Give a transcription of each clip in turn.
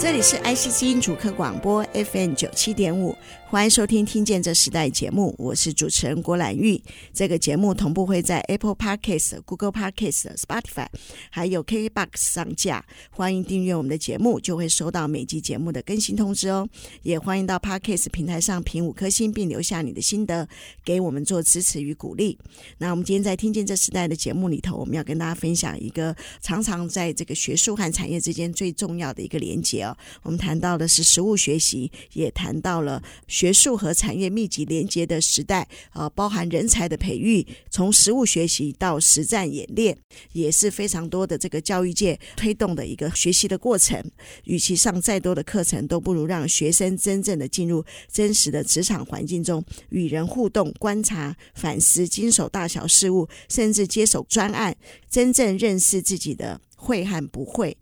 这里是 IC 之音主客广播 FM 九七点五，欢迎收听《听见这时代》节目，我是主持人郭兰玉。这个节目同步会在 Apple Podcast、Google Podcast、Spotify 还有 KKBox 上架，欢迎订阅我们的节目，就会收到每集节目的更新通知哦。也欢迎到 Podcast 平台上评五颗星，并留下你的心得，给我们做支持与鼓励。那我们今天在《听见这时代》的节目里头，我们要跟大家分享一个常常在这个学术和产业之间最重要的一个连接哦。我们谈到的是实物学习，也谈到了学术和产业密集连接的时代啊，包含人才的培育，从实物学习到实战演练，也是非常多的这个教育界推动的一个学习的过程。与其上再多的课程，都不如让学生真正的进入真实的职场环境中，与人互动、观察、反思、经手大小事务，甚至接手专案，真正认识自己的会和不会。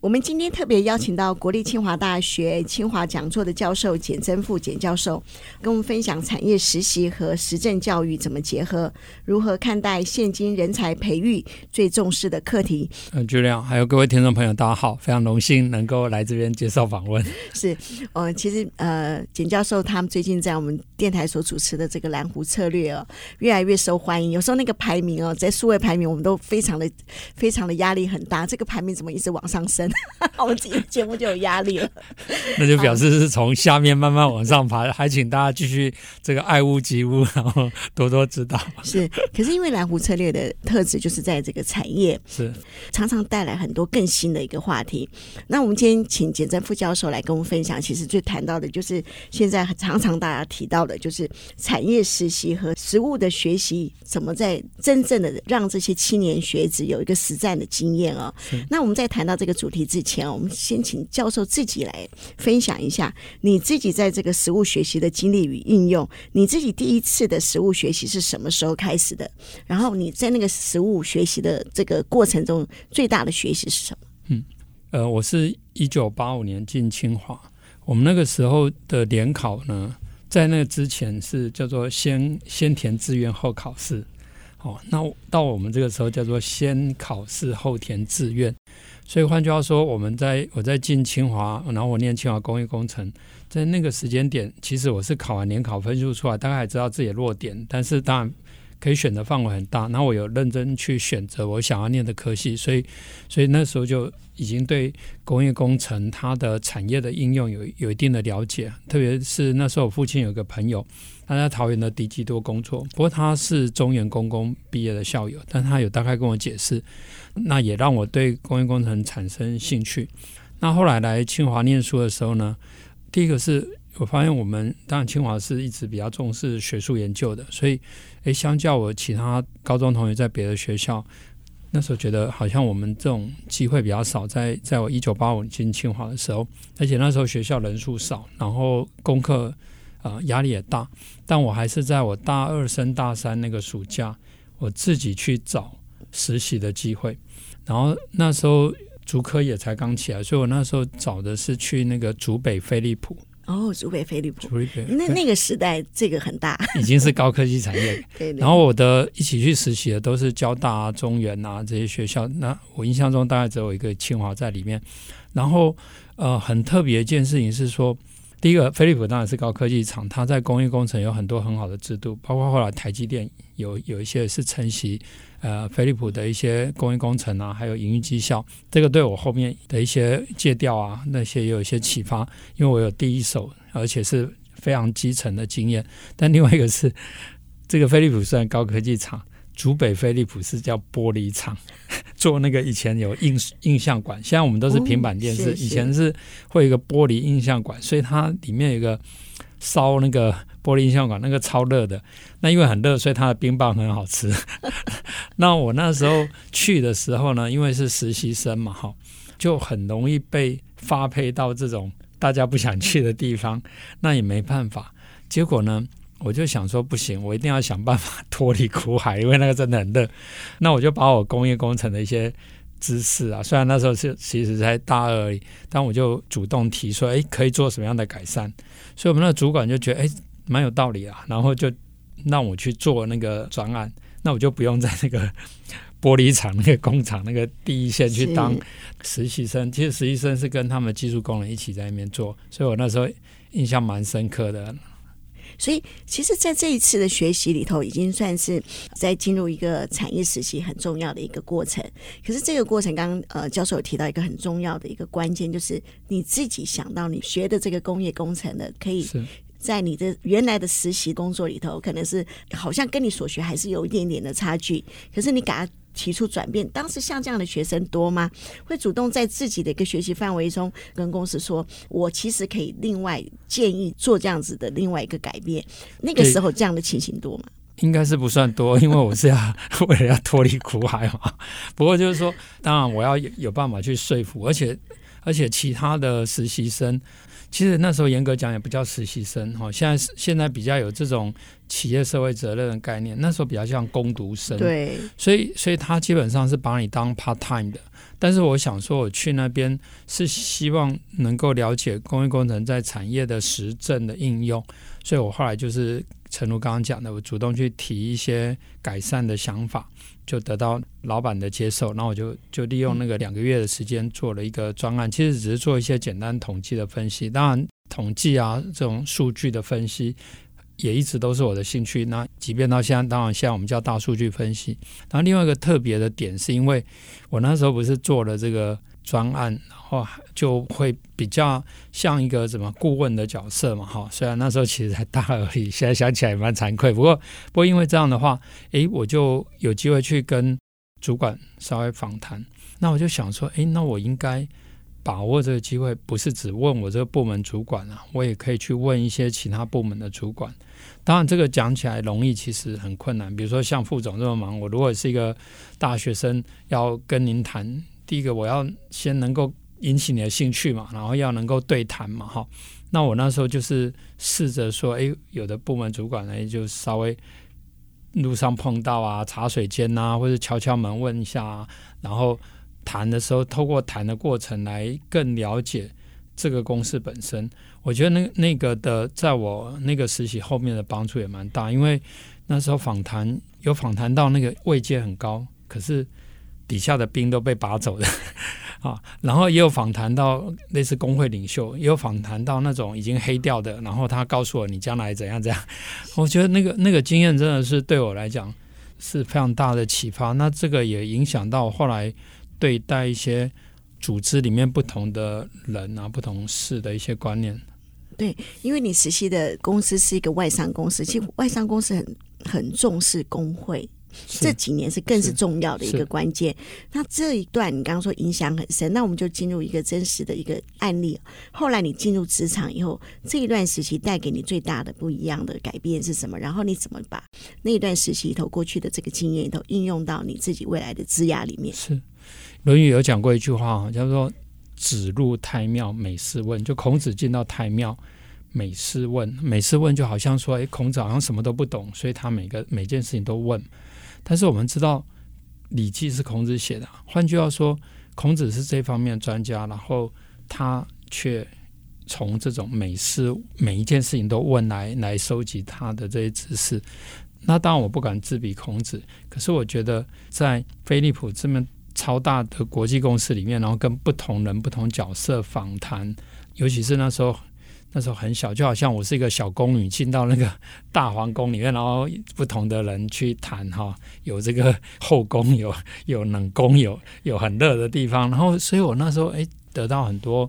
我们今天特别邀请到国立清华大学清华讲座的教授简祯富简教授，跟我们分享产业实习和实证教育怎么结合，如何看待现今人才培育最重视的课题。嗯，就这样，还有各位听众朋友，大家好，非常荣幸能够来这边接受访问。是，呃，其实呃，简教授他们最近在我们电台所主持的这个蓝湖策略哦，越来越受欢迎。有时候那个排名哦，在数位排名，我们都非常的非常的压力很大。这个排名怎么一直往上升？我们自己的节目就有压力了，那就表示是从下面慢慢往上爬。还请大家继续这个爱屋及乌，然后多多指导。是，可是因为蓝湖策略的特质就是在这个产业是常常带来很多更新的一个话题。那我们今天请简祯富教授来跟我们分享，其实最谈到的就是现在常常大家提到的，就是产业实习和实务的学习，怎么在真正的让这些青年学子有一个实战的经验哦。那我们再谈到这个主题之前。我们先请教授自己来分享一下你自己在这个实物学习的经历与应用。你自己第一次的实物学习是什么时候开始的？然后你在那个实物学习的这个过程中，最大的学习是什么？嗯，呃，我是一九八五年进清华，我们那个时候的联考呢，在那之前是叫做先先填志愿后考试。哦，那到我们这个时候叫做先考试后填志愿。所以换句话说，我们在我在进清华，然后我念清华工业工程，在那个时间点，其实我是考完联考分数出来，大概还知道自己的弱点，但是当然可以选的范围很大。然后我有认真去选择我想要念的科系，所以所以那时候就已经对工业工程它的产业的应用有有一定的了解。特别是那时候我父亲有个朋友。他在桃园的迪基多工作，不过他是中原工工毕业的校友，但他有大概跟我解释，那也让我对工业工程产生兴趣。那后来来清华念书的时候呢，第一个是我发现我们当然清华是一直比较重视学术研究的，所以诶，相较我其他高中同学在别的学校，那时候觉得好像我们这种机会比较少。在在我一九八五进清华的时候，而且那时候学校人数少，然后功课。啊、压力也大，但我还是在我大二升大三那个暑假，我自己去找实习的机会。然后那时候竹科也才刚起来，所以我那时候找的是去那个竹北飞利浦。哦，竹北飞利浦，那那个时代这个很大，已经是高科技产业。对。然后我的一起去实习的都是交大啊、中原啊这些学校。那我印象中大概只有一个清华在里面。然后呃，很特别一件事情是说。第一个，飞利浦当然是高科技厂，它在工业工程有很多很好的制度，包括后来台积电有有一些是承袭呃飞利浦的一些工业工程啊，还有营运绩效，这个对我后面的一些借调啊那些也有一些启发，因为我有第一手而且是非常基层的经验。但另外一个是，这个飞利浦虽然高科技厂。主北飞利浦是叫玻璃厂，做那个以前有印印象馆，现在我们都是平板电视，哦、以前是会有一个玻璃印象馆，所以它里面有一个烧那个玻璃映像管，那个超热的。那因为很热，所以它的冰棒很好吃。那我那时候去的时候呢，因为是实习生嘛，哈，就很容易被发配到这种大家不想去的地方，那也没办法。结果呢？我就想说不行，我一定要想办法脱离苦海，因为那个真的很热。那我就把我工业工程的一些知识啊，虽然那时候是其实才大二而已，但我就主动提出，哎，可以做什么样的改善？所以我们那个主管就觉得，哎，蛮有道理啊，然后就让我去做那个专案，那我就不用在那个 玻璃厂那个工厂那个第一线去当实习生。其实实习生是跟他们技术工人一起在那边做，所以我那时候印象蛮深刻的。所以，其实，在这一次的学习里头，已经算是在进入一个产业实习很重要的一个过程。可是，这个过程刚刚呃，教授有提到一个很重要的一个关键，就是你自己想到你学的这个工业工程的，可以在你的原来的实习工作里头，可能是好像跟你所学还是有一点点的差距。可是，你给他提出转变，当时像这样的学生多吗？会主动在自己的一个学习范围中跟公司说：“我其实可以另外建议做这样子的另外一个改变。”那个时候这样的情形多吗？应该是不算多，因为我是要为了要脱离苦海嘛。不过就是说，当然我要有有办法去说服，而且而且其他的实习生。其实那时候严格讲也不叫实习生哈，现在现在比较有这种企业社会责任的概念，那时候比较像工读生，对，所以所以他基本上是把你当 part time 的。但是我想说，我去那边是希望能够了解工业工程在产业的实证的应用，所以我后来就是陈如刚刚讲的，我主动去提一些改善的想法。就得到老板的接受，然后我就就利用那个两个月的时间做了一个专案，其实只是做一些简单统计的分析。当然，统计啊这种数据的分析也一直都是我的兴趣。那即便到现在，当然现在我们叫大数据分析。然后另外一个特别的点是因为我那时候不是做了这个。专案，然后就会比较像一个什么顾问的角色嘛，哈。虽然那时候其实才大而已，现在想起来也蛮惭愧。不过，不过因为这样的话，诶，我就有机会去跟主管稍微访谈。那我就想说，诶，那我应该把握这个机会，不是只问我这个部门主管啊，我也可以去问一些其他部门的主管。当然，这个讲起来容易，其实很困难。比如说像副总这么忙，我如果是一个大学生，要跟您谈。第一个，我要先能够引起你的兴趣嘛，然后要能够对谈嘛，哈。那我那时候就是试着说，哎，有的部门主管呢，就稍微路上碰到啊，茶水间啊，或者敲敲门问一下啊，然后谈的时候，透过谈的过程来更了解这个公司本身。我觉得那那个的，在我那个实习后面的帮助也蛮大，因为那时候访谈有访谈到那个位阶很高，可是。底下的兵都被拔走的 啊，然后也有访谈到类似工会领袖，也有访谈到那种已经黑掉的，然后他告诉我你将来怎样怎样。我觉得那个那个经验真的是对我来讲是非常大的启发。那这个也影响到后来对待一些组织里面不同的人啊、不同事的一些观念。对，因为你实习的公司是一个外商公司，其实外商公司很很重视工会。这几年是更是重要的一个关键。那这一段你刚刚说影响很深，那我们就进入一个真实的一个案例。后来你进入职场以后，这一段时期带给你最大的不一样的改变是什么？然后你怎么把那一段时期里头过去的这个经验里头应用到你自己未来的职涯里面？是《论语》有讲过一句话，叫做“子入太庙，每事问”。就孔子进到太庙，每事问，每事问就好像说，哎，孔子好像什么都不懂，所以他每个每件事情都问。但是我们知道，《礼记》是孔子写的。换句话说，孔子是这方面专家，然后他却从这种每事每一件事情都问来来收集他的这些知识。那当然我不敢自比孔子，可是我觉得在飞利浦这么超大的国际公司里面，然后跟不同人、不同角色访谈，尤其是那时候。那时候很小，就好像我是一个小宫女进到那个大皇宫里面，然后不同的人去谈哈，有这个后宫，有有冷宫，有有很热的地方，然后所以我那时候诶得到很多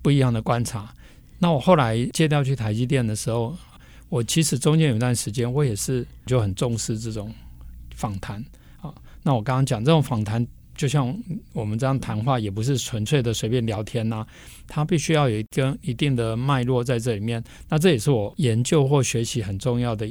不一样的观察。那我后来借调去台积电的时候，我其实中间有一段时间，我也是就很重视这种访谈啊。那我刚刚讲这种访谈。就像我们这样谈话，也不是纯粹的随便聊天呐、啊，它必须要有一个一定的脉络在这里面。那这也是我研究或学习很重要的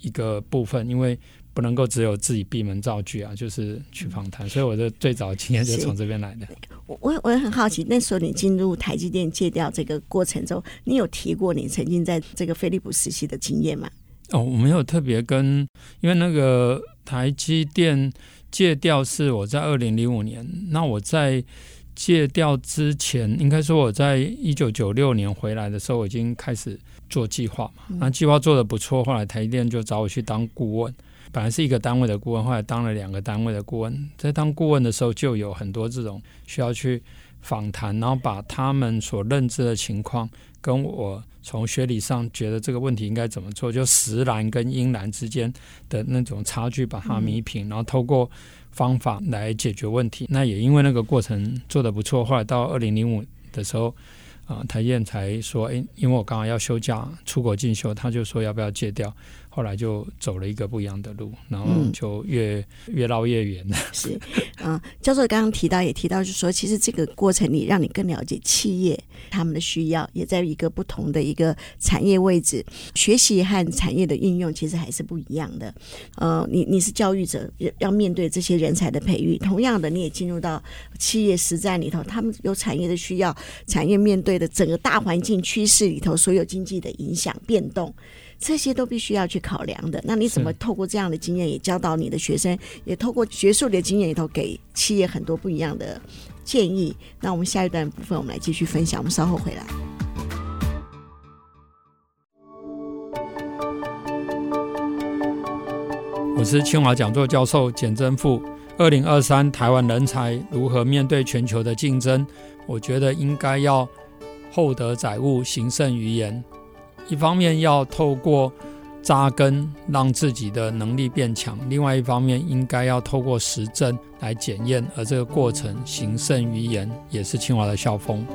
一个部分，因为不能够只有自己闭门造句啊，就是去访谈。所以我的最早的经验就是从这边来的。我我我也很好奇，那时候你进入台积电借调这个过程中，你有提过你曾经在这个飞利浦实习的经验吗？哦，我没有特别跟，因为那个台积电。借调是我在二零零五年，那我在戒掉之前，应该说我在一九九六年回来的时候，我已经开始做计划嘛。那计划做得不错，后来台积电就找我去当顾问。本来是一个单位的顾问，后来当了两个单位的顾问。在当顾问的时候，就有很多这种需要去访谈，然后把他们所认知的情况跟我从学理上觉得这个问题应该怎么做，就实蓝跟阴蓝之间的那种差距，把它弥平，然后透过方法来解决问题。那也因为那个过程做得不错，后来到二零零五的时候。啊，台燕才说，哎，因为我刚刚要休假出国进修，他就说要不要戒掉。后来就走了一个不一样的路，然后就越、嗯、越绕越远了。是，啊，教授刚刚提到也提到，就是说，其实这个过程里让你更了解企业他们的需要，也在一个不同的一个产业位置，学习和产业的应用其实还是不一样的。呃，你你是教育者，要面对这些人才的培育，同样的，你也进入到企业实战里头，他们有产业的需要，产业面对的整个大环境趋势里头，所有经济的影响变动。这些都必须要去考量的。那你怎么透过这样的经验，也教导你的学生，也透过学术的经验里头，给企业很多不一样的建议？那我们下一段部分，我们来继续分享。我们稍后回来。我是清华讲座教授简真富。二零二三台湾人才如何面对全球的竞争？我觉得应该要厚德载物，行胜于言。一方面要透过扎根，让自己的能力变强；另外一方面，应该要透过实证来检验，而这个过程行胜于言，也是清华的校风。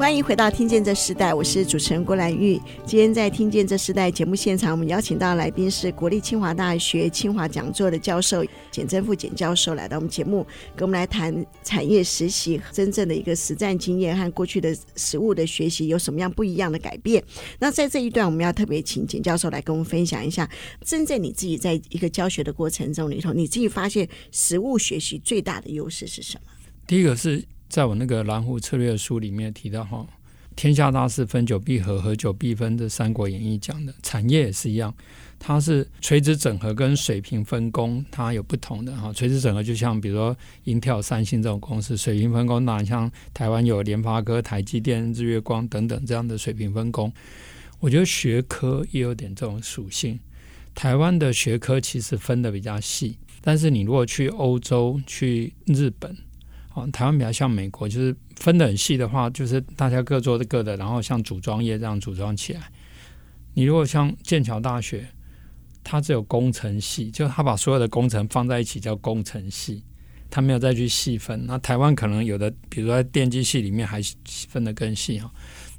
欢迎回到《听见这时代》，我是主持人郭兰玉。今天在《听见这时代》节目现场，我们邀请到来宾是国立清华大学清华讲座的教授简正富简教授，来到我们节目，跟我们来谈产业实习真正的一个实战经验和过去的实物的学习有什么样不一样的改变。那在这一段，我们要特别请简教授来跟我们分享一下，真正你自己在一个教学的过程中里头，你自己发现实物学习最大的优势是什么？第一个是。在我那个蓝湖策略书里面提到哈，天下大事分久必合，合久必分，这《三国演义》讲的产业也是一样，它是垂直整合跟水平分工，它有不同的哈。垂直整合就像比如说英特尔、三星这种公司，水平分工那像台湾有联发科、台积电、日月光等等这样的水平分工。我觉得学科也有点这种属性，台湾的学科其实分得比较细，但是你如果去欧洲、去日本。台湾比较像美国，就是分得很细的话，就是大家各做各的，然后像组装业这样组装起来。你如果像剑桥大学，它只有工程系，就它把所有的工程放在一起叫工程系，它没有再去细分。那台湾可能有的，比如说在电机系里面还分得更细哈。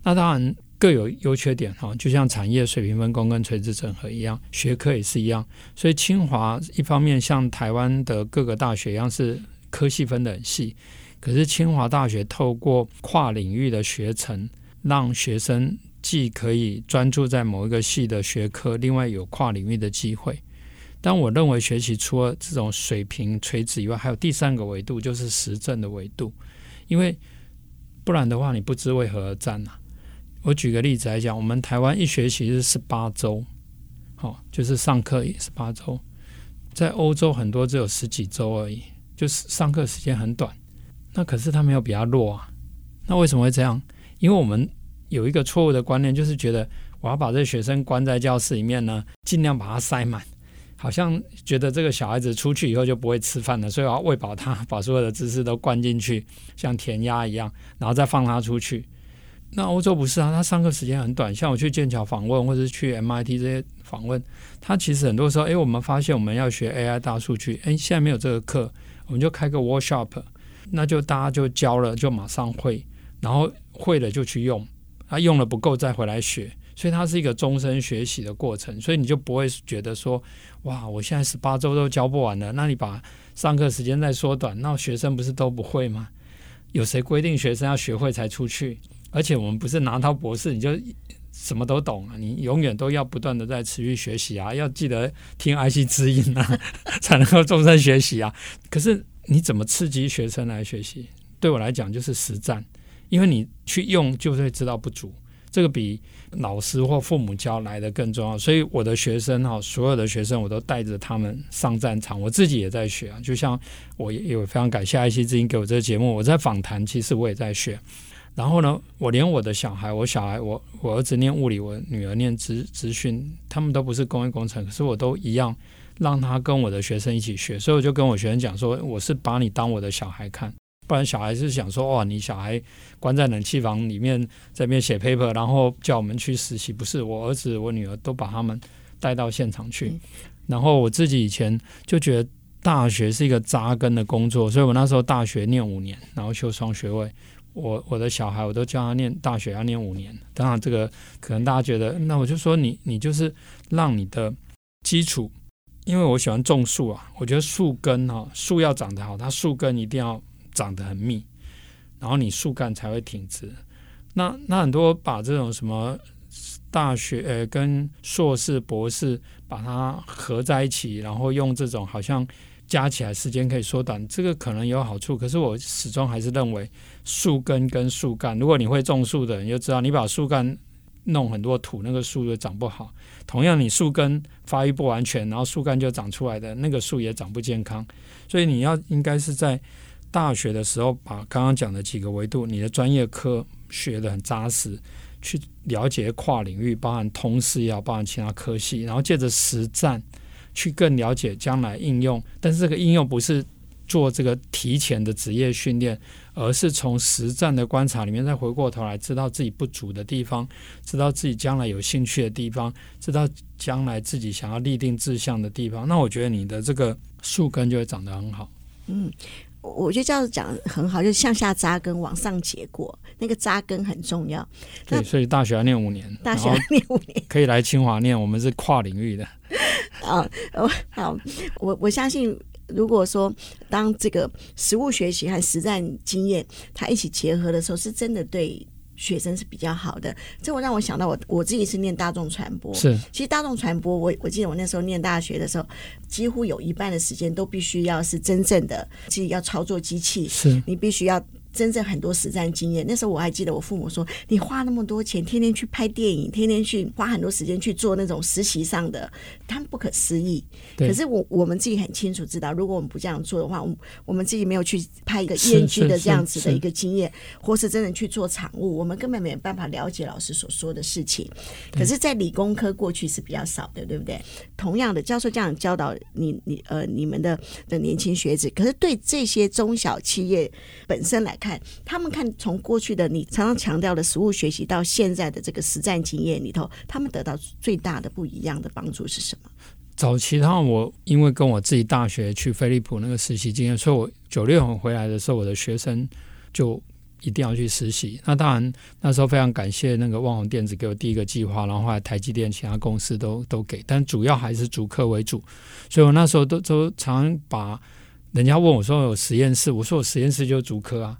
那当然各有优缺点哈，就像产业水平分工跟垂直整合一样，学科也是一样。所以清华一方面像台湾的各个大学一样是。科系分得很细，可是清华大学透过跨领域的学程，让学生既可以专注在某一个系的学科，另外有跨领域的机会。但我认为学习除了这种水平垂直以外，还有第三个维度，就是实证的维度。因为不然的话，你不知为何而战啊。我举个例子来讲，我们台湾一学期是十八周，好，就是上课也十八周，在欧洲很多只有十几周而已。就是上课时间很短，那可是他没有比较弱啊。那为什么会这样？因为我们有一个错误的观念，就是觉得我要把这个学生关在教室里面呢，尽量把他塞满，好像觉得这个小孩子出去以后就不会吃饭了，所以我要喂饱他，把所有的知识都灌进去，像填鸭一样，然后再放他出去。那欧洲不是啊，他上课时间很短，像我去剑桥访问，或者是去 MIT 这些访问，他其实很多时候，哎，我们发现我们要学 AI 大数据，哎，现在没有这个课。我们就开个 workshop，那就大家就教了，就马上会，然后会了就去用，啊，用了不够再回来学，所以它是一个终身学习的过程，所以你就不会觉得说，哇，我现在十八周都教不完了，那你把上课时间再缩短，那学生不是都不会吗？有谁规定学生要学会才出去？而且我们不是拿到博士你就。什么都懂啊！你永远都要不断的在持续学习啊！要记得听 IC 之音啊，才能够终身学习啊！可是你怎么刺激学生来学习？对我来讲就是实战，因为你去用就会知道不足。这个比老师或父母教来的更重要。所以我的学生哈，所有的学生我都带着他们上战场，我自己也在学啊。就像我也有非常感谢爱惜之音给我这个节目，我在访谈，其实我也在学。然后呢，我连我的小孩，我小孩，我我儿子念物理，我女儿念资资讯，他们都不是工业工程，可是我都一样让他跟我的学生一起学，所以我就跟我学生讲说，我是把你当我的小孩看，不然小孩是想说，哇，你小孩关在冷气房里面，在那边写 paper，然后叫我们去实习，不是，我儿子我女儿都把他们带到现场去，然后我自己以前就觉得大学是一个扎根的工作，所以我那时候大学念五年，然后修双学位。我我的小孩，我都教他念大学要念五年。当然，这个可能大家觉得，那我就说你你就是让你的基础，因为我喜欢种树啊，我觉得树根哈，树要长得好，它树根一定要长得很密，然后你树干才会挺直。那那很多把这种什么大学呃跟硕士博士把它合在一起，然后用这种好像。加起来时间可以缩短，这个可能有好处。可是我始终还是认为树根跟树干，如果你会种树的人，你就知道你把树干弄很多土，那个树就长不好。同样，你树根发育不完全，然后树干就长出来的那个树也长不健康。所以你要应该是在大学的时候把刚刚讲的几个维度，你的专业科学得很扎实，去了解跨领域，包含通识也好，包含其他科系，然后借着实战。去更了解将来应用，但是这个应用不是做这个提前的职业训练，而是从实战的观察里面再回过头来，知道自己不足的地方，知道自己将来有兴趣的地方，知道将来自己想要立定志向的地方。那我觉得你的这个树根就会长得很好。嗯。我觉得这样讲很好，就是向下扎根，往上结果。那个扎根很重要。对，所以大学要念五年，大学要念五年，可以来清华念。我们是跨领域的。啊，好，我我相信，如果说当这个实物学习和实战经验它一起结合的时候，是真的对。学生是比较好的，这我让我想到我我自己是念大众传播，是，其实大众传播，我我记得我那时候念大学的时候，几乎有一半的时间都必须要是真正的，自己要操作机器，是你必须要。真正很多实战经验，那时候我还记得我父母说：“你花那么多钱，天天去拍电影，天天去花很多时间去做那种实习上的，他们不可思议。”可是我我们自己很清楚知道，如果我们不这样做的话，我们我们自己没有去拍一个业余的这样子的一个经验，或是真的去做场务，我们根本没有办法了解老师所说的事情。可是，在理工科过去是比较少的，对不对？同样的，教授这样教导你你呃你们的的年轻学子，可是对这些中小企业本身来。看他们看从过去的你常常强调的实物学习到现在的这个实战经验里头，他们得到最大的不一样的帮助是什么？早期他我因为跟我自己大学去飞利浦那个实习经验，所以我九六年回来的时候，我的学生就一定要去实习。那当然那时候非常感谢那个旺宏电子给我第一个计划，然后后来台积电其他公司都都给，但主要还是主课为主。所以我那时候都都常把人家问我说有实验室，我说我实验室就是主科啊。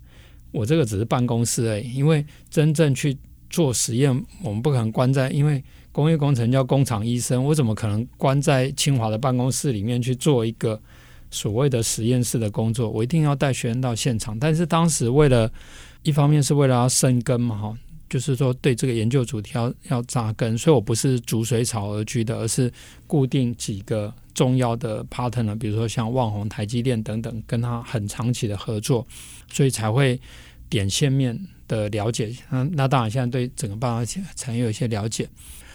我这个只是办公室而已，因为真正去做实验，我们不可能关在，因为工业工程叫工厂医生，我怎么可能关在清华的办公室里面去做一个所谓的实验室的工作？我一定要带学生到现场。但是当时为了一方面是为了要生根嘛，哈，就是说对这个研究主题要要扎根，所以我不是逐水草而居的，而是固定几个重要的 partner，比如说像旺宏、台积电等等，跟他很长期的合作。所以才会点线面的了解，那那当然现在对整个半导体产业有一些了解，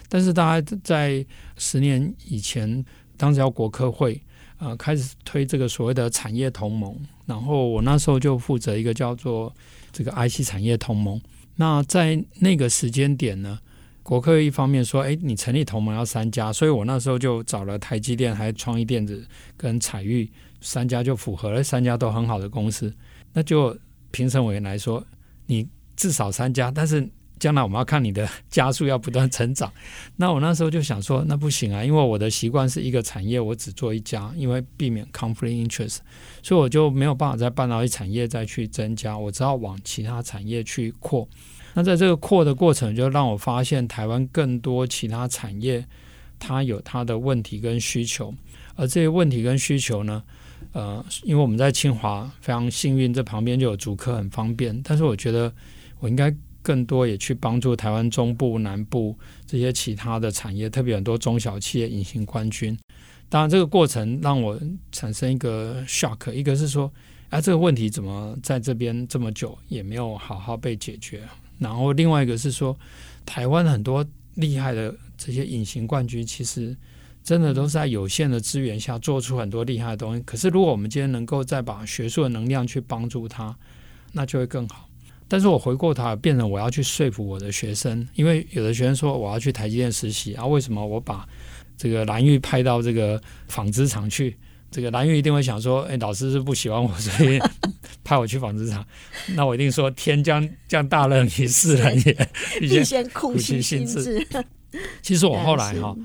但是大家在十年以前，当时叫国科会，呃，开始推这个所谓的产业同盟，然后我那时候就负责一个叫做这个 IC 产业同盟。那在那个时间点呢，国科一方面说，哎，你成立同盟要三家，所以我那时候就找了台积电、还有创意电子跟采钰三家就符合了，三家都很好的公司。那就评审委员来说，你至少三家，但是将来我们要看你的加速要不断成长。那我那时候就想说，那不行啊，因为我的习惯是一个产业我只做一家，因为避免 conflict interest，所以我就没有办法在半导体产业再去增加，我只好往其他产业去扩。那在这个扩的过程，就让我发现台湾更多其他产业它有它的问题跟需求，而这些问题跟需求呢，呃，因为我们在清华非常幸运，这旁边就有主科，很方便。但是我觉得我应该更多也去帮助台湾中部、南部这些其他的产业，特别很多中小企业隐形冠军。当然，这个过程让我产生一个 shock，一个是说，啊，这个问题怎么在这边这么久也没有好好被解决？然后另外一个是说，台湾很多厉害的这些隐形冠军，其实真的都是在有限的资源下做出很多厉害的东西。可是，如果我们今天能够再把学术的能量去帮助他，那就会更好。但是我回过头变成我要去说服我的学生，因为有的学生说我要去台积电实习啊，为什么我把这个蓝玉派到这个纺织厂去，这个蓝玉一定会想说：“哎，老师是不喜欢我，所以派我去纺织厂。”那我一定说：“天将降大任于斯人也，必先苦其心志。” 其实我后来哈，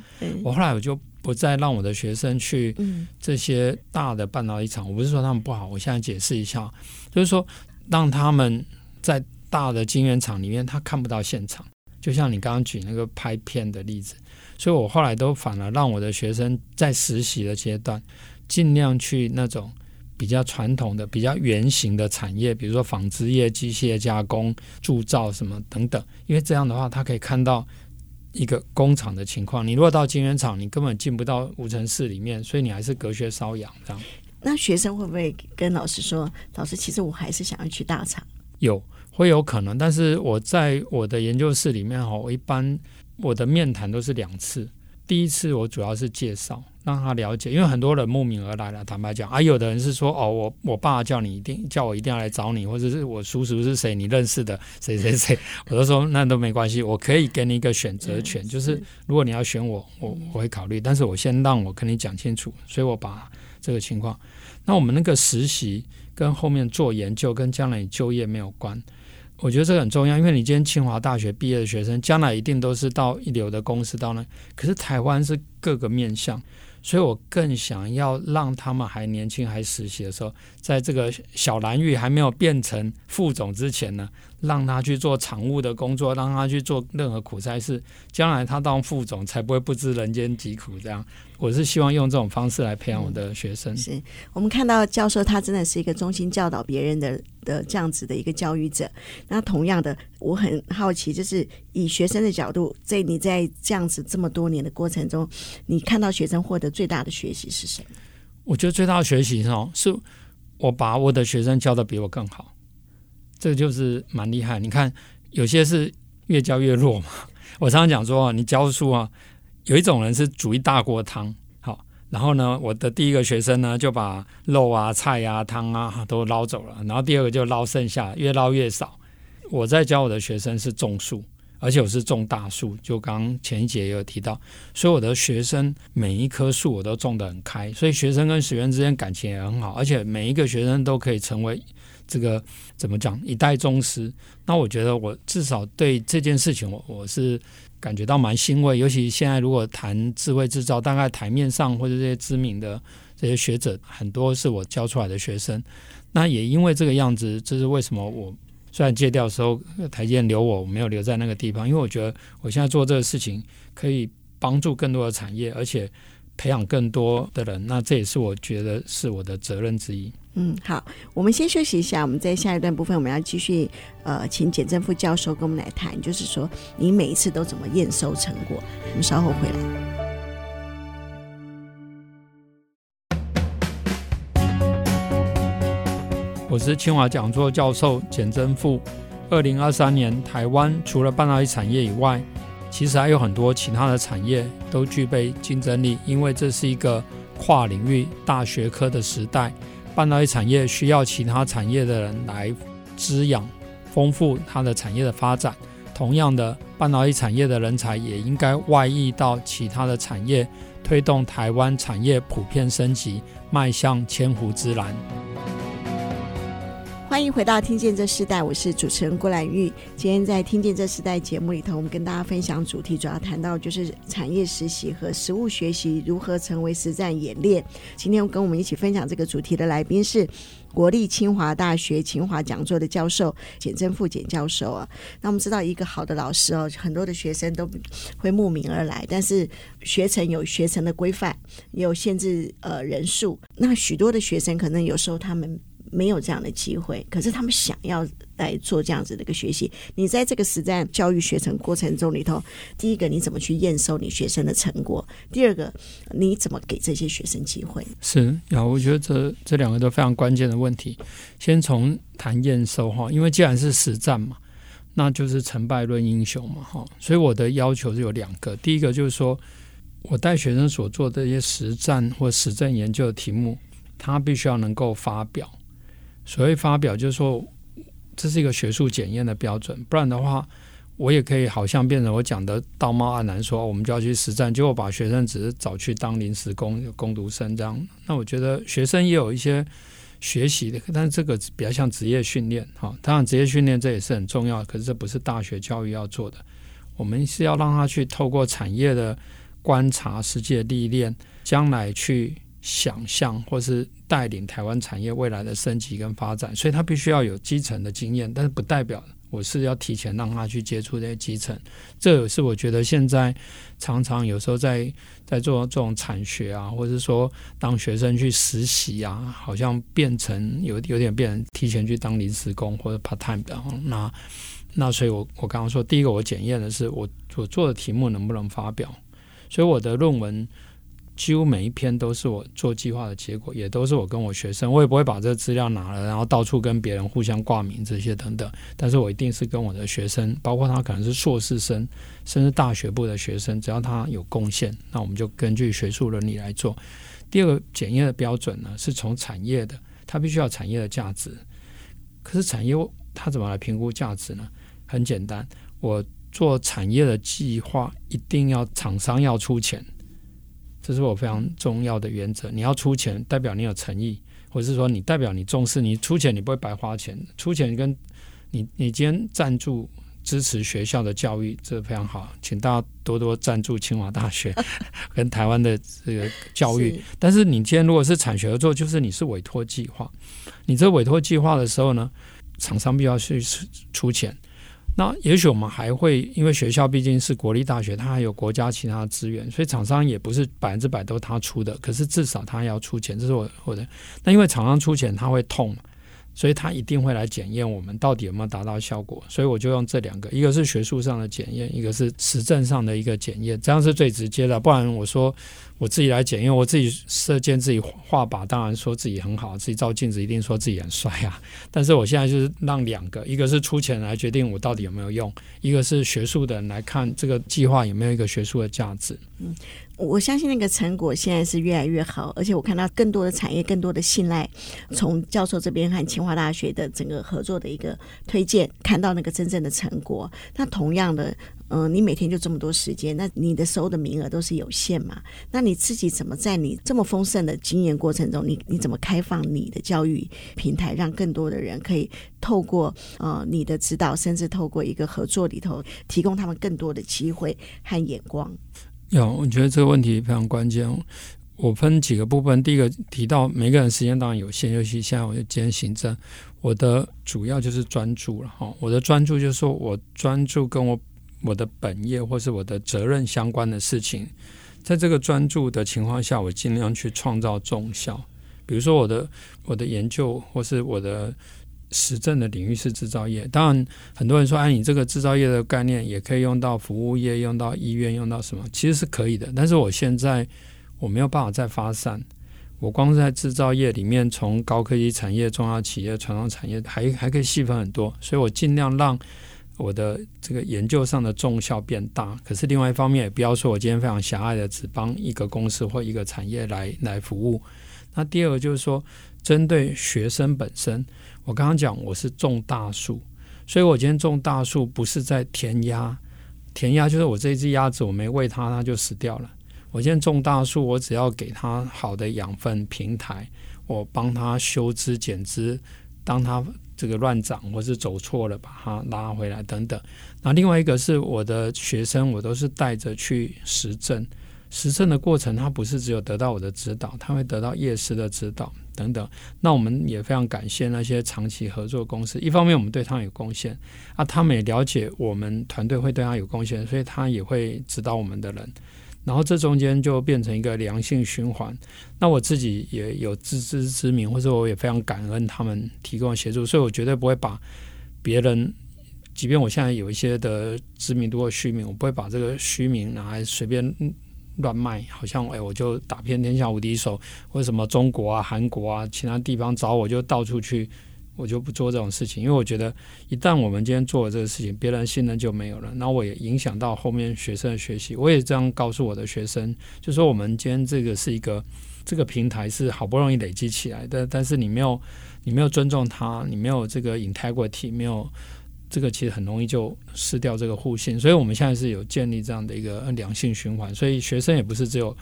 我后来我就不再让我的学生去这些大的半导体厂。我不是说他们不好，我现在解释一下，就是说让他们在大的晶圆厂里面，他看不到现场。就像你刚刚举那个拍片的例子。所以我后来都反而让我的学生在实习的阶段，尽量去那种比较传统的、比较圆形的产业，比如说纺织业、机械加工、铸造什么等等。因为这样的话，他可以看到一个工厂的情况。你如果到晶圆厂，你根本进不到无尘室里面，所以你还是隔靴搔痒这样。那学生会不会跟老师说：“老师，其实我还是想要去大厂？”有，会有可能。但是我在我的研究室里面哈，我一般。我的面谈都是两次，第一次我主要是介绍，让他了解，因为很多人慕名而来了。坦白讲，啊，有的人是说，哦，我我爸叫你一定叫我一定要来找你，或者是我叔叔是谁，你认识的谁谁谁，我都说那都没关系，我可以给你一个选择权，就是如果你要选我，我我会考虑，但是我先让我跟你讲清楚，所以我把这个情况，那我们那个实习跟后面做研究跟将来你就业没有关。我觉得这个很重要，因为你今天清华大学毕业的学生，将来一定都是到一流的公司到那。可是台湾是各个面向，所以我更想要让他们还年轻还实习的时候，在这个小蓝玉还没有变成副总之前呢，让他去做常务的工作，让他去做任何苦差事，将来他当副总才不会不知人间疾苦这样。我是希望用这种方式来培养我的学生。嗯、是我们看到教授他真的是一个忠心教导别人的的这样子的一个教育者。那同样的，我很好奇，就是以学生的角度，在你在这样子这么多年的过程中，你看到学生获得最大的学习是什么？我觉得最大的学习哦，是我把我的学生教的比我更好，这就是蛮厉害。你看，有些是越教越弱嘛。我常常讲说，你教书啊。有一种人是煮一大锅汤，好，然后呢，我的第一个学生呢就把肉啊、菜啊、汤啊都捞走了，然后第二个就捞剩下，越捞越少。我在教我的学生是种树，而且我是种大树，就刚前一节也有提到，所以我的学生每一棵树我都种得很开，所以学生跟学员之间感情也很好，而且每一个学生都可以成为这个怎么讲一代宗师。那我觉得我至少对这件事情我我是。感觉到蛮欣慰，尤其现在如果谈智慧制造，大概台面上或者这些知名的这些学者，很多是我教出来的学生。那也因为这个样子，这是为什么我虽然借调的时候台积电留我，我没有留在那个地方，因为我觉得我现在做这个事情可以帮助更多的产业，而且培养更多的人。那这也是我觉得是我的责任之一。嗯，好，我们先休息一下。我们在下一段部分，我们要继续呃，请简政富教授跟我们来谈，就是说你每一次都怎么验收成果？我们稍后回来。我是清华讲座教授简政富。二零二三年，台湾除了半导体产业以外，其实还有很多其他的产业都具备竞争力，因为这是一个跨领域大学科的时代。半导体产业需要其他产业的人来滋养、丰富它的产业的发展。同样的，半导体产业的人才也应该外溢到其他的产业，推动台湾产业普遍升级，迈向千湖之蓝。欢迎回到《听见这时代》，我是主持人郭兰玉。今天在《听见这时代》节目里头，我们跟大家分享主题，主要谈到就是产业实习和实务学习如何成为实战演练。今天跟我们一起分享这个主题的来宾是国立清华大学清华讲座的教授简正富简教授啊。那我们知道，一个好的老师哦，很多的学生都会慕名而来，但是学程有学程的规范，也有限制呃人数。那许多的学生可能有时候他们。没有这样的机会，可是他们想要来做这样子的一个学习。你在这个实战教育学程过程中里头，第一个你怎么去验收你学生的成果？第二个你怎么给这些学生机会？是呀，我觉得这这两个都非常关键的问题。先从谈验收哈，因为既然是实战嘛，那就是成败论英雄嘛哈。所以我的要求是有两个，第一个就是说我带学生所做的一些实战或实证研究的题目，他必须要能够发表。所谓发表，就是说这是一个学术检验的标准，不然的话，我也可以好像变成我讲的道貌岸然，说我们就要去实战，结果把学生只是找去当临时工、工读生这样。那我觉得学生也有一些学习的，但是这个比较像职业训练哈。当然，职业训练这也是很重要，可是这不是大学教育要做的。我们是要让他去透过产业的观察、实际的历练，将来去。想象或是带领台湾产业未来的升级跟发展，所以他必须要有基层的经验，但是不代表我是要提前让他去接触这些基层。这也是我觉得现在常常有时候在在做这种产学啊，或者说当学生去实习啊，好像变成有有点变成提前去当临时工或者 part time 的。那那所以我我刚刚说，第一个我检验的是我我做的题目能不能发表，所以我的论文。几乎每一篇都是我做计划的结果，也都是我跟我学生，我也不会把这个资料拿了，然后到处跟别人互相挂名这些等等。但是我一定是跟我的学生，包括他可能是硕士生，甚至大学部的学生，只要他有贡献，那我们就根据学术伦理来做。第二个检验的标准呢，是从产业的，它必须要产业的价值。可是产业它怎么来评估价值呢？很简单，我做产业的计划，一定要厂商要出钱。这是我非常重要的原则。你要出钱，代表你有诚意，或者是说你代表你重视。你出钱，你不会白花钱。出钱跟你，你今天赞助支持学校的教育，这非常好，请大家多多赞助清华大学 跟台湾的这个教育。是但是你今天如果是产学合作，就是你是委托计划。你这委托计划的时候呢，厂商必须要去出钱。那也许我们还会，因为学校毕竟是国立大学，它还有国家其他资源，所以厂商也不是百分之百都他出的。可是至少他要出钱，这是我我的。那因为厂商出钱，他会痛。所以他一定会来检验我们到底有没有达到效果，所以我就用这两个，一个是学术上的检验，一个是实证上的一个检验，这样是最直接的。不然我说我自己来检验，我自己射箭自己画靶，当然说自己很好，自己照镜子一定说自己很帅啊。但是我现在就是让两个，一个是出钱来决定我到底有没有用，一个是学术的人来看这个计划有没有一个学术的价值。嗯。我相信那个成果现在是越来越好，而且我看到更多的产业、更多的信赖，从教授这边和清华大学的整个合作的一个推荐，看到那个真正的成果。那同样的，嗯、你每天就这么多时间，那你的收的名额都是有限嘛？那你自己怎么在你这么丰盛的经验过程中，你你怎么开放你的教育平台，让更多的人可以透过呃你的指导，甚至透过一个合作里头，提供他们更多的机会和眼光？有，我觉得这个问题非常关键。我分几个部分，第一个提到每个人时间当然有限，尤其现在我就兼行政，我的主要就是专注了哈。我的专注就是说我专注跟我我的本业或是我的责任相关的事情，在这个专注的情况下，我尽量去创造重效。比如说我的我的研究或是我的。实证的领域是制造业，当然很多人说，哎，你这个制造业的概念也可以用到服务业，用到医院，用到什么？其实是可以的。但是我现在我没有办法再发散，我光是在制造业里面，从高科技产业、中小企业、传统产业，还还可以细分很多。所以我尽量让我的这个研究上的重效变大。可是另外一方面，也不要说我今天非常狭隘的只帮一个公司或一个产业来来服务。那第二个就是说，针对学生本身。我刚刚讲我是种大树，所以我今天种大树不是在填鸭，填鸭就是我这只鸭子我没喂它，它就死掉了。我今天种大树，我只要给它好的养分平台，我帮它修枝剪枝，当它这个乱长或是走错了，把它拉回来等等。那另外一个是我的学生，我都是带着去实证，实证的过程，他不是只有得到我的指导，他会得到业师的指导。等等，那我们也非常感谢那些长期合作公司。一方面，我们对他有贡献啊，他们也了解我们团队会对他有贡献，所以他也会指导我们的人。然后这中间就变成一个良性循环。那我自己也有自知之明，或者我也非常感恩他们提供协助，所以我绝对不会把别人，即便我现在有一些的知名度或虚名，我不会把这个虚名拿来随便乱卖，好像哎，我就打遍天下无敌手，为什么中国啊、韩国啊、其他地方找我就到处去。我就不做这种事情，因为我觉得一旦我们今天做了这个事情，别人信任就没有了，那我也影响到后面学生的学习。我也这样告诉我的学生，就说我们今天这个是一个这个平台是好不容易累积起来的，但是你没有你没有尊重他，你没有这个 integrity，没有这个其实很容易就失掉这个互信。所以我们现在是有建立这样的一个良性循环，所以学生也不是只有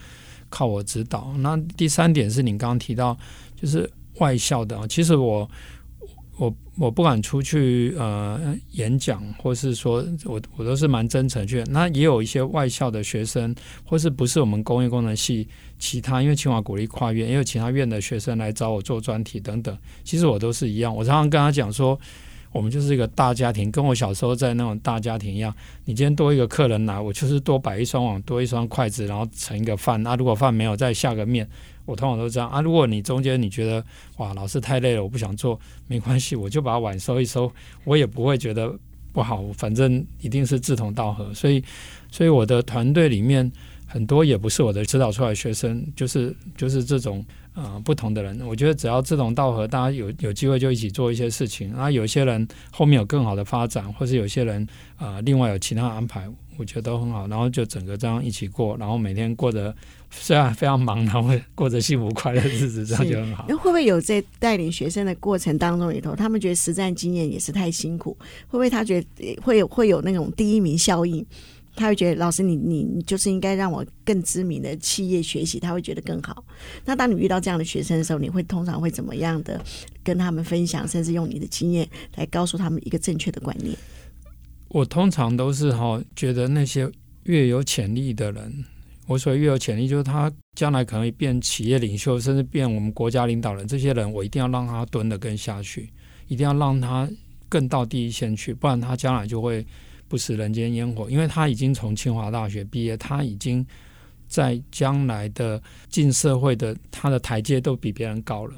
靠我指导。那第三点是你刚刚提到，就是外校的啊，其实我。我我不敢出去呃演讲，或是说我我都是蛮真诚去。那也有一些外校的学生，或是不是我们工业工程系其他，因为清华鼓励跨院，也有其他院的学生来找我做专题等等。其实我都是一样，我常常跟他讲说，我们就是一个大家庭，跟我小时候在那种大家庭一样。你今天多一个客人来，我就是多摆一双碗，多一双筷子，然后盛一个饭。那如果饭没有，再下个面。我通常都这样啊。如果你中间你觉得哇，老师太累了，我不想做，没关系，我就把碗收一收，我也不会觉得不好。反正一定是志同道合，所以，所以我的团队里面很多也不是我的指导出来的学生，就是就是这种呃不同的人。我觉得只要志同道合，大家有有机会就一起做一些事情。然后有些人后面有更好的发展，或是有些人啊、另外有其他安排，我觉得都很好。然后就整个这样一起过，然后每天过得。虽然非常忙，然后过着幸福快乐的日子，这样就很好。那会不会有在带领学生的过程当中里头，他们觉得实战经验也是太辛苦？会不会他觉得会有会有那种第一名效应？他会觉得老师你你你就是应该让我更知名的企业学习，他会觉得更好。那当你遇到这样的学生的时候，你会通常会怎么样的跟他们分享，甚至用你的经验来告诉他们一个正确的观念？我通常都是哈觉得那些越有潜力的人。我所谓越有潜力，就是他将来可能变企业领袖，甚至变我们国家领导人。这些人，我一定要让他蹲得更下去，一定要让他更到第一线去，不然他将来就会不食人间烟火。因为他已经从清华大学毕业，他已经在将来的进社会的他的台阶都比别人高了。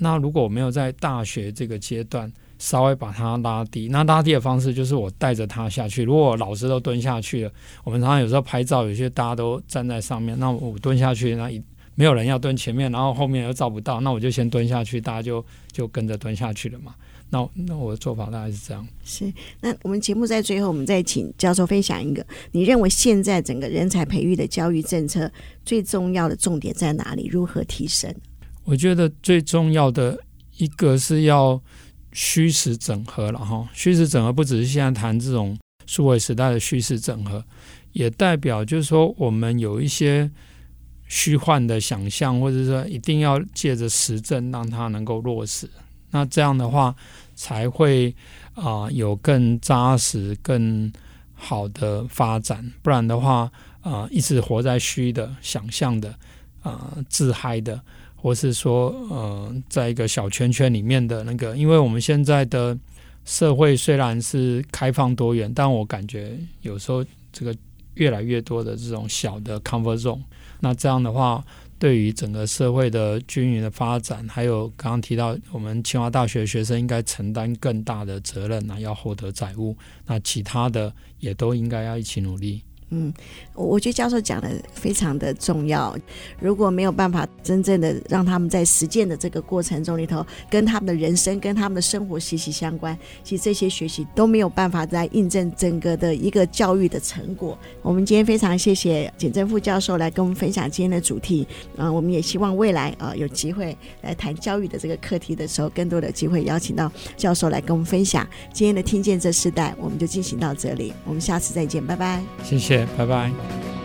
那如果我没有在大学这个阶段，稍微把它拉低，那拉低的方式就是我带着他下去。如果老师都蹲下去了，我们常常有时候拍照，有些大家都站在上面，那我蹲下去，那一没有人要蹲前面，然后后面又照不到，那我就先蹲下去，大家就就跟着蹲下去了嘛。那那我的做法大概是这样。是，那我们节目在最后，我们再请教授分享一个，你认为现在整个人才培育的教育政策最重要的重点在哪里？如何提升？我觉得最重要的一个是要。虚实整合了哈，虚实整合不只是现在谈这种数位时代的虚实整合，也代表就是说我们有一些虚幻的想象，或者说一定要借着实证让它能够落实。那这样的话才会啊、有更扎实、更好的发展。不然的话啊、呃，一直活在虚的想象的啊、自嗨的。或是说，呃，在一个小圈圈里面的那个，因为我们现在的社会虽然是开放多元，但我感觉有时候这个越来越多的这种小的 comfort zone，那这样的话，对于整个社会的均匀的发展，还有刚刚提到我们清华大学学生应该承担更大的责任那，要获得载物，那其他的也都应该要一起努力。嗯，我觉得教授讲的非常的重要。如果没有办法真正的让他们在实践的这个过程中里头，跟他们的人生、跟他们的生活息息相关，其实这些学习都没有办法来印证整个的一个教育的成果。我们今天非常谢谢简正副教授来跟我们分享今天的主题。嗯，我们也希望未来啊有机会来谈教育的这个课题的时候，更多的机会邀请到教授来跟我们分享。今天的听见这世代，我们就进行到这里，我们下次再见，拜拜。谢谢拜拜。